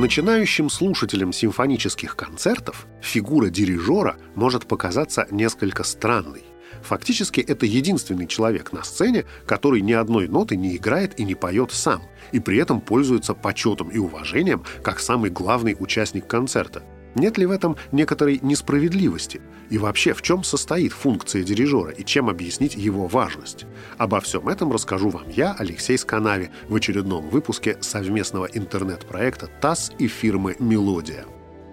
Начинающим слушателям симфонических концертов фигура дирижера может показаться несколько странной. Фактически это единственный человек на сцене, который ни одной ноты не играет и не поет сам, и при этом пользуется почетом и уважением как самый главный участник концерта. Нет ли в этом некоторой несправедливости? И вообще, в чем состоит функция дирижера и чем объяснить его важность? Обо всем этом расскажу вам я, Алексей Сканави, в очередном выпуске совместного интернет-проекта ТАСС и фирмы «Мелодия».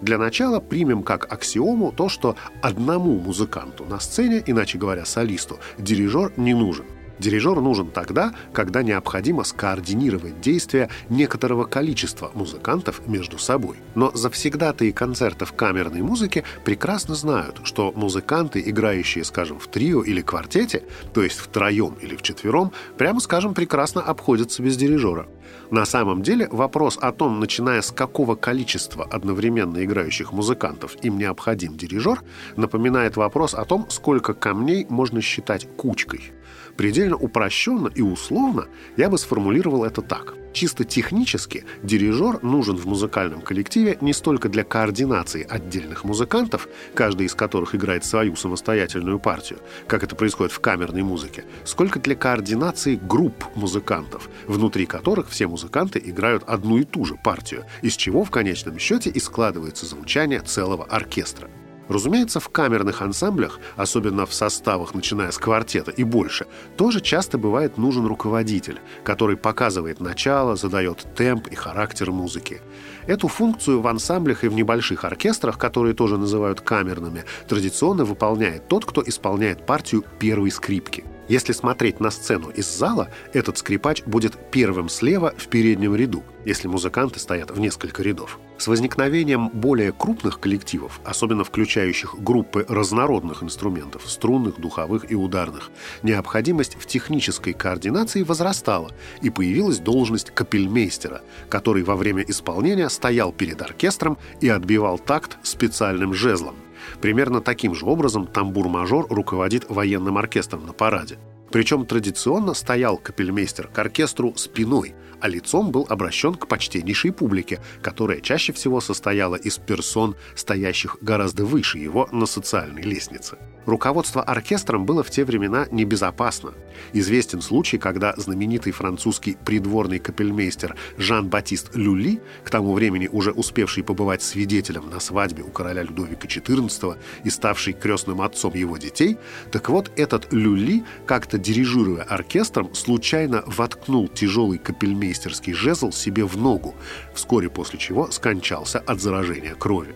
Для начала примем как аксиому то, что одному музыканту на сцене, иначе говоря, солисту, дирижер не нужен. Дирижер нужен тогда, когда необходимо скоординировать действия некоторого количества музыкантов между собой. Но завсегдатые концертов камерной музыки прекрасно знают, что музыканты, играющие, скажем, в трио или квартете, то есть втроем или вчетвером, прямо скажем, прекрасно обходятся без дирижера. На самом деле вопрос о том, начиная с какого количества одновременно играющих музыкантов им необходим дирижер, напоминает вопрос о том, сколько камней можно считать кучкой. Предельно упрощенно и условно я бы сформулировал это так. Чисто технически дирижер нужен в музыкальном коллективе не столько для координации отдельных музыкантов, каждый из которых играет свою самостоятельную партию, как это происходит в камерной музыке, сколько для координации групп музыкантов, внутри которых все музыканты играют одну и ту же партию, из чего в конечном счете и складывается звучание целого оркестра. Разумеется, в камерных ансамблях, особенно в составах, начиная с квартета и больше, тоже часто бывает нужен руководитель, который показывает начало, задает темп и характер музыки. Эту функцию в ансамблях и в небольших оркестрах, которые тоже называют камерными, традиционно выполняет тот, кто исполняет партию первой скрипки – если смотреть на сцену из зала, этот скрипач будет первым слева в переднем ряду, если музыканты стоят в несколько рядов. С возникновением более крупных коллективов, особенно включающих группы разнородных инструментов, струнных, духовых и ударных, необходимость в технической координации возрастала, и появилась должность капельмейстера, который во время исполнения стоял перед оркестром и отбивал такт специальным жезлом. Примерно таким же образом тамбур-мажор руководит военным оркестром на параде. Причем традиционно стоял капельмейстер к оркестру спиной, а лицом был обращен к почтеннейшей публике, которая чаще всего состояла из персон, стоящих гораздо выше его на социальной лестнице. Руководство оркестром было в те времена небезопасно. Известен случай, когда знаменитый французский придворный капельмейстер Жан-Батист Люли, к тому времени уже успевший побывать свидетелем на свадьбе у короля Людовика XIV и ставший крестным отцом его детей, так вот этот Люли, как-то дирижируя оркестром, случайно воткнул тяжелый капельмейстерский жезл себе в ногу, вскоре после чего скончался от заражения крови.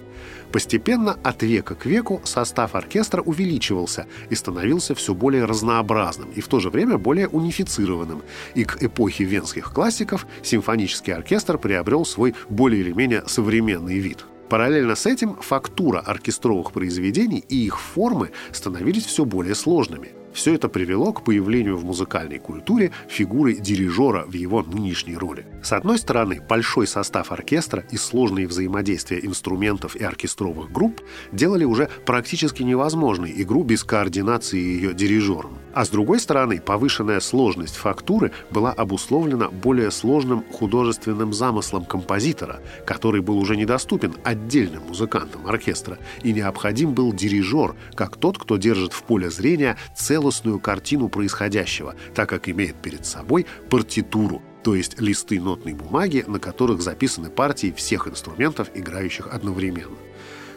Постепенно от века к веку состав оркестра увеличивался и становился все более разнообразным и в то же время более унифицированным. И к эпохе венских классиков симфонический оркестр приобрел свой более или менее современный вид. Параллельно с этим фактура оркестровых произведений и их формы становились все более сложными – все это привело к появлению в музыкальной культуре фигуры дирижера в его нынешней роли. С одной стороны, большой состав оркестра и сложные взаимодействия инструментов и оркестровых групп делали уже практически невозможной игру без координации ее дирижером. А с другой стороны, повышенная сложность фактуры была обусловлена более сложным художественным замыслом композитора, который был уже недоступен отдельным музыкантам оркестра, и необходим был дирижер, как тот, кто держит в поле зрения целостную картину происходящего, так как имеет перед собой партитуру, то есть листы нотной бумаги, на которых записаны партии всех инструментов, играющих одновременно.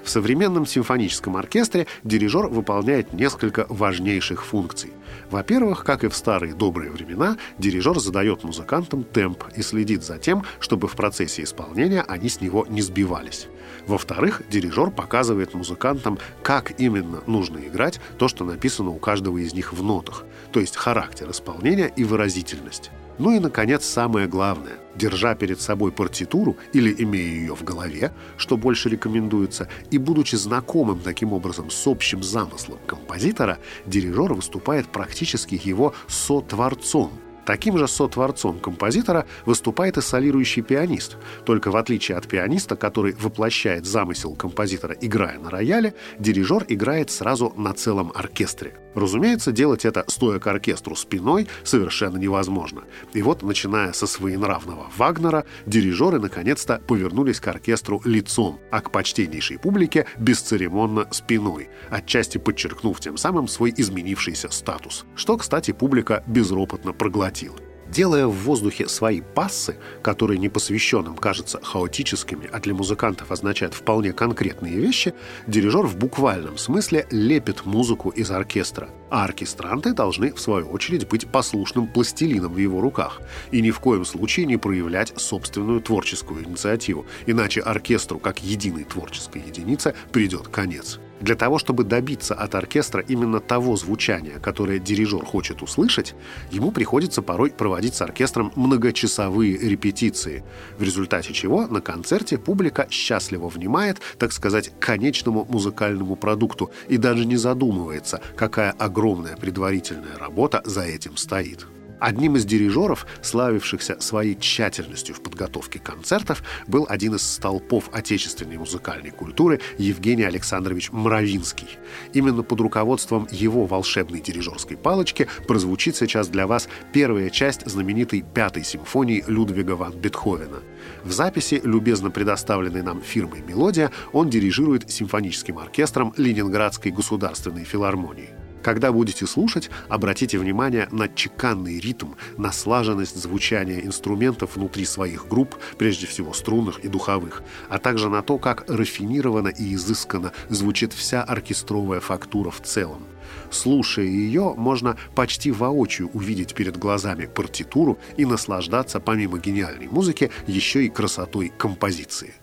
В современном симфоническом оркестре дирижер выполняет несколько важнейших функций. Во-первых, как и в старые добрые времена, дирижер задает музыкантам темп и следит за тем, чтобы в процессе исполнения они с него не сбивались. Во-вторых, дирижер показывает музыкантам, как именно нужно играть то, что написано у каждого из них в нотах, то есть характер исполнения и выразительность. Ну и, наконец, самое главное. Держа перед собой партитуру или имея ее в голове, что больше рекомендуется, и будучи знакомым таким образом с общим замыслом композитора, дирижер выступает практически его сотворцом, Таким же сотворцом композитора выступает и солирующий пианист. Только в отличие от пианиста, который воплощает замысел композитора, играя на рояле, дирижер играет сразу на целом оркестре. Разумеется, делать это, стоя к оркестру спиной, совершенно невозможно. И вот, начиная со своенравного Вагнера, дирижеры наконец-то повернулись к оркестру лицом, а к почтеннейшей публике бесцеремонно спиной, отчасти подчеркнув тем самым свой изменившийся статус, что, кстати, публика безропотно проглотила. Делая в воздухе свои пассы, которые непосвященным кажутся хаотическими, а для музыкантов означают вполне конкретные вещи, дирижер в буквальном смысле лепит музыку из оркестра. А оркестранты должны, в свою очередь, быть послушным пластилином в его руках и ни в коем случае не проявлять собственную творческую инициативу, иначе оркестру, как единой творческой единице, придет конец. Для того, чтобы добиться от оркестра именно того звучания, которое дирижер хочет услышать, ему приходится порой проводить с оркестром многочасовые репетиции, в результате чего на концерте публика счастливо внимает, так сказать, конечному музыкальному продукту и даже не задумывается, какая огромная предварительная работа за этим стоит. Одним из дирижеров, славившихся своей тщательностью в подготовке концертов, был один из столпов отечественной музыкальной культуры Евгений Александрович Мравинский. Именно под руководством его волшебной дирижерской палочки прозвучит сейчас для вас первая часть знаменитой пятой симфонии Людвига ван Бетховена. В записи, любезно предоставленной нам фирмой «Мелодия», он дирижирует симфоническим оркестром Ленинградской государственной филармонии. Когда будете слушать, обратите внимание на чеканный ритм, на слаженность звучания инструментов внутри своих групп, прежде всего струнных и духовых, а также на то, как рафинированно и изысканно звучит вся оркестровая фактура в целом. Слушая ее, можно почти воочию увидеть перед глазами партитуру и наслаждаться, помимо гениальной музыки, еще и красотой композиции.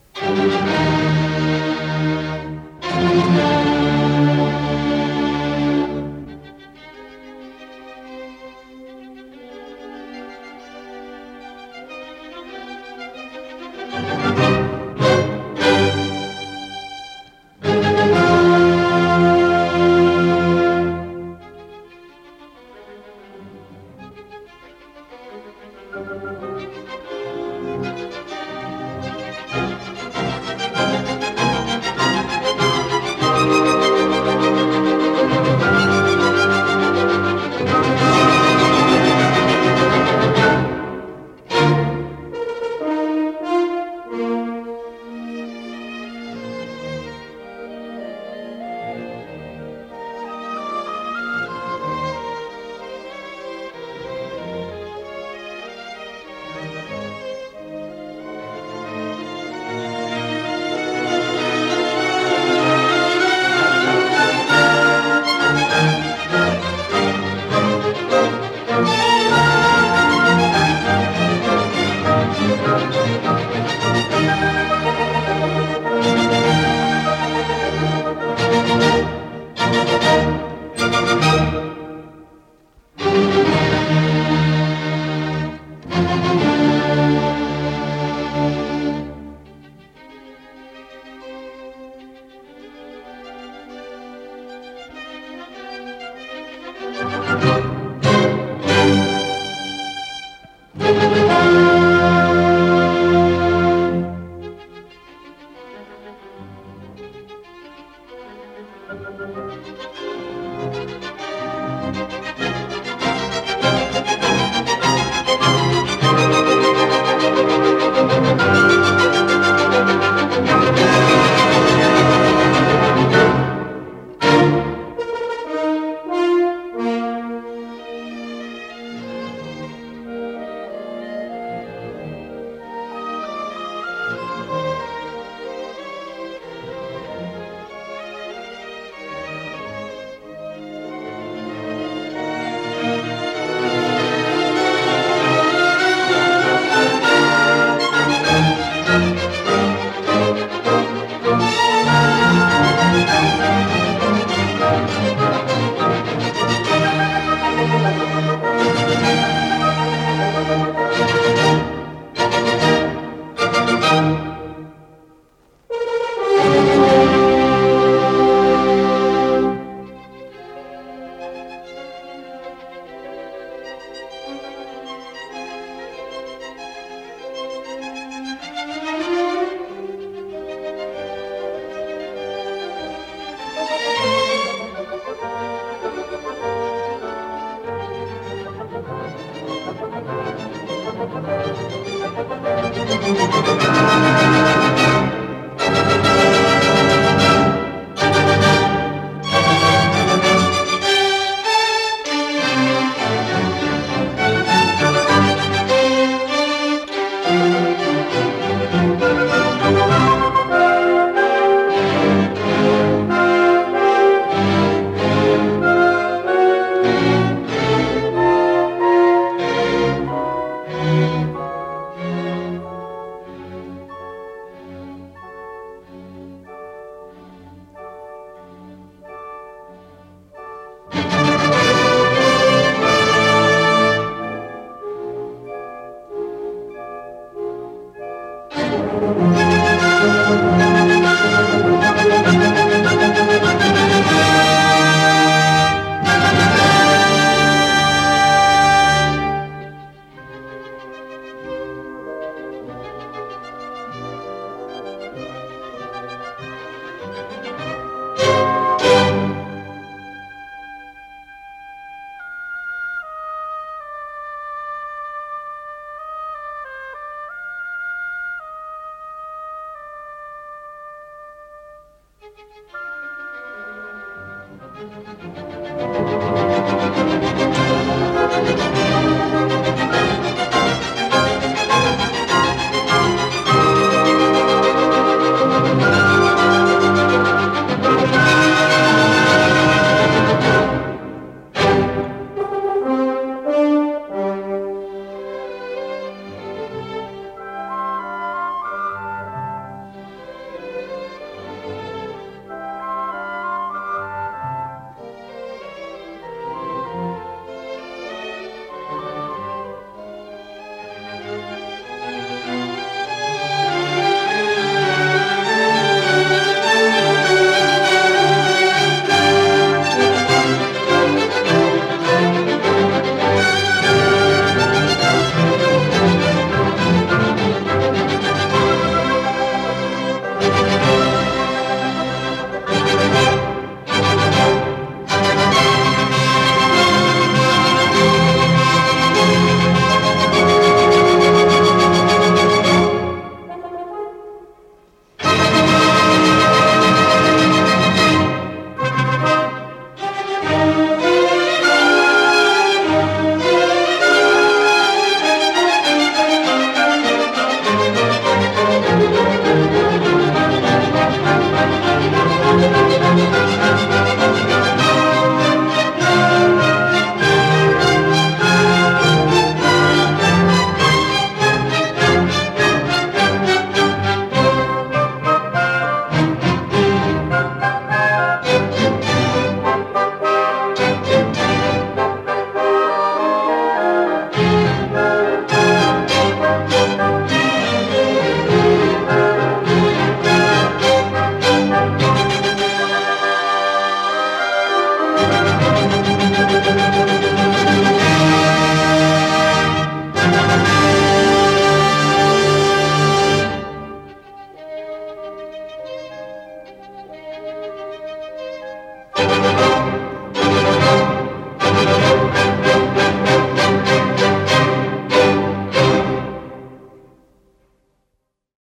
Thank you. Thank you. Música